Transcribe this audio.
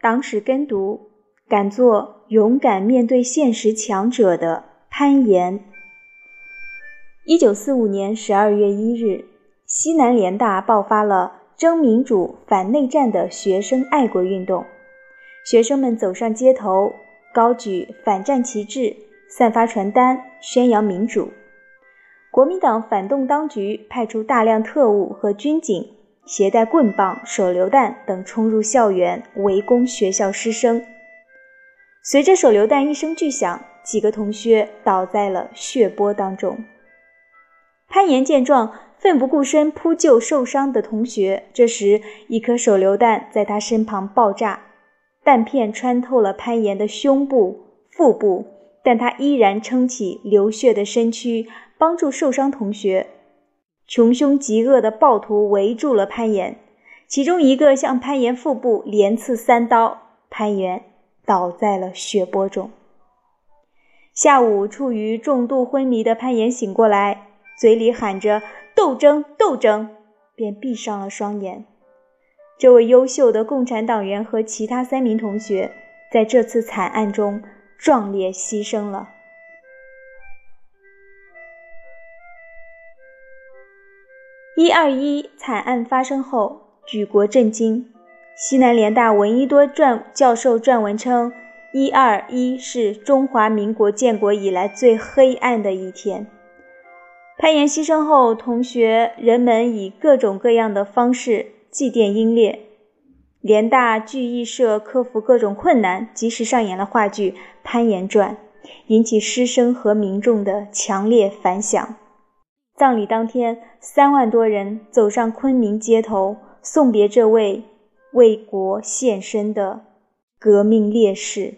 党史跟读，敢做勇敢面对现实强者的攀岩。一九四五年十二月一日，西南联大爆发了争民主、反内战的学生爱国运动，学生们走上街头，高举反战旗帜，散发传单，宣扬民主。国民党反动当局派出大量特务和军警。携带棍棒、手榴弹等冲入校园，围攻学校师生。随着手榴弹一声巨响，几个同学倒在了血泊当中。潘岩见状，奋不顾身扑救受伤的同学。这时，一颗手榴弹在他身旁爆炸，弹片穿透了潘岩的胸部、腹部，但他依然撑起流血的身躯，帮助受伤同学。穷凶极恶的暴徒围住了攀岩，其中一个向攀岩腹部连刺三刀，攀岩倒在了血泊中。下午，处于重度昏迷的攀岩醒过来，嘴里喊着“斗争，斗争”，便闭上了双眼。这位优秀的共产党员和其他三名同学在这次惨案中壮烈牺牲了。一二一惨案发生后，举国震惊。西南联大闻一多撰教授撰文称：“一二一是中华民国建国以来最黑暗的一天。”潘岩牺牲后，同学人们以各种各样的方式祭奠英烈。联大剧艺社克服各种困难，及时上演了话剧《潘岩传》，引起师生和民众的强烈反响。葬礼当天，三万多人走上昆明街头，送别这位为国献身的革命烈士。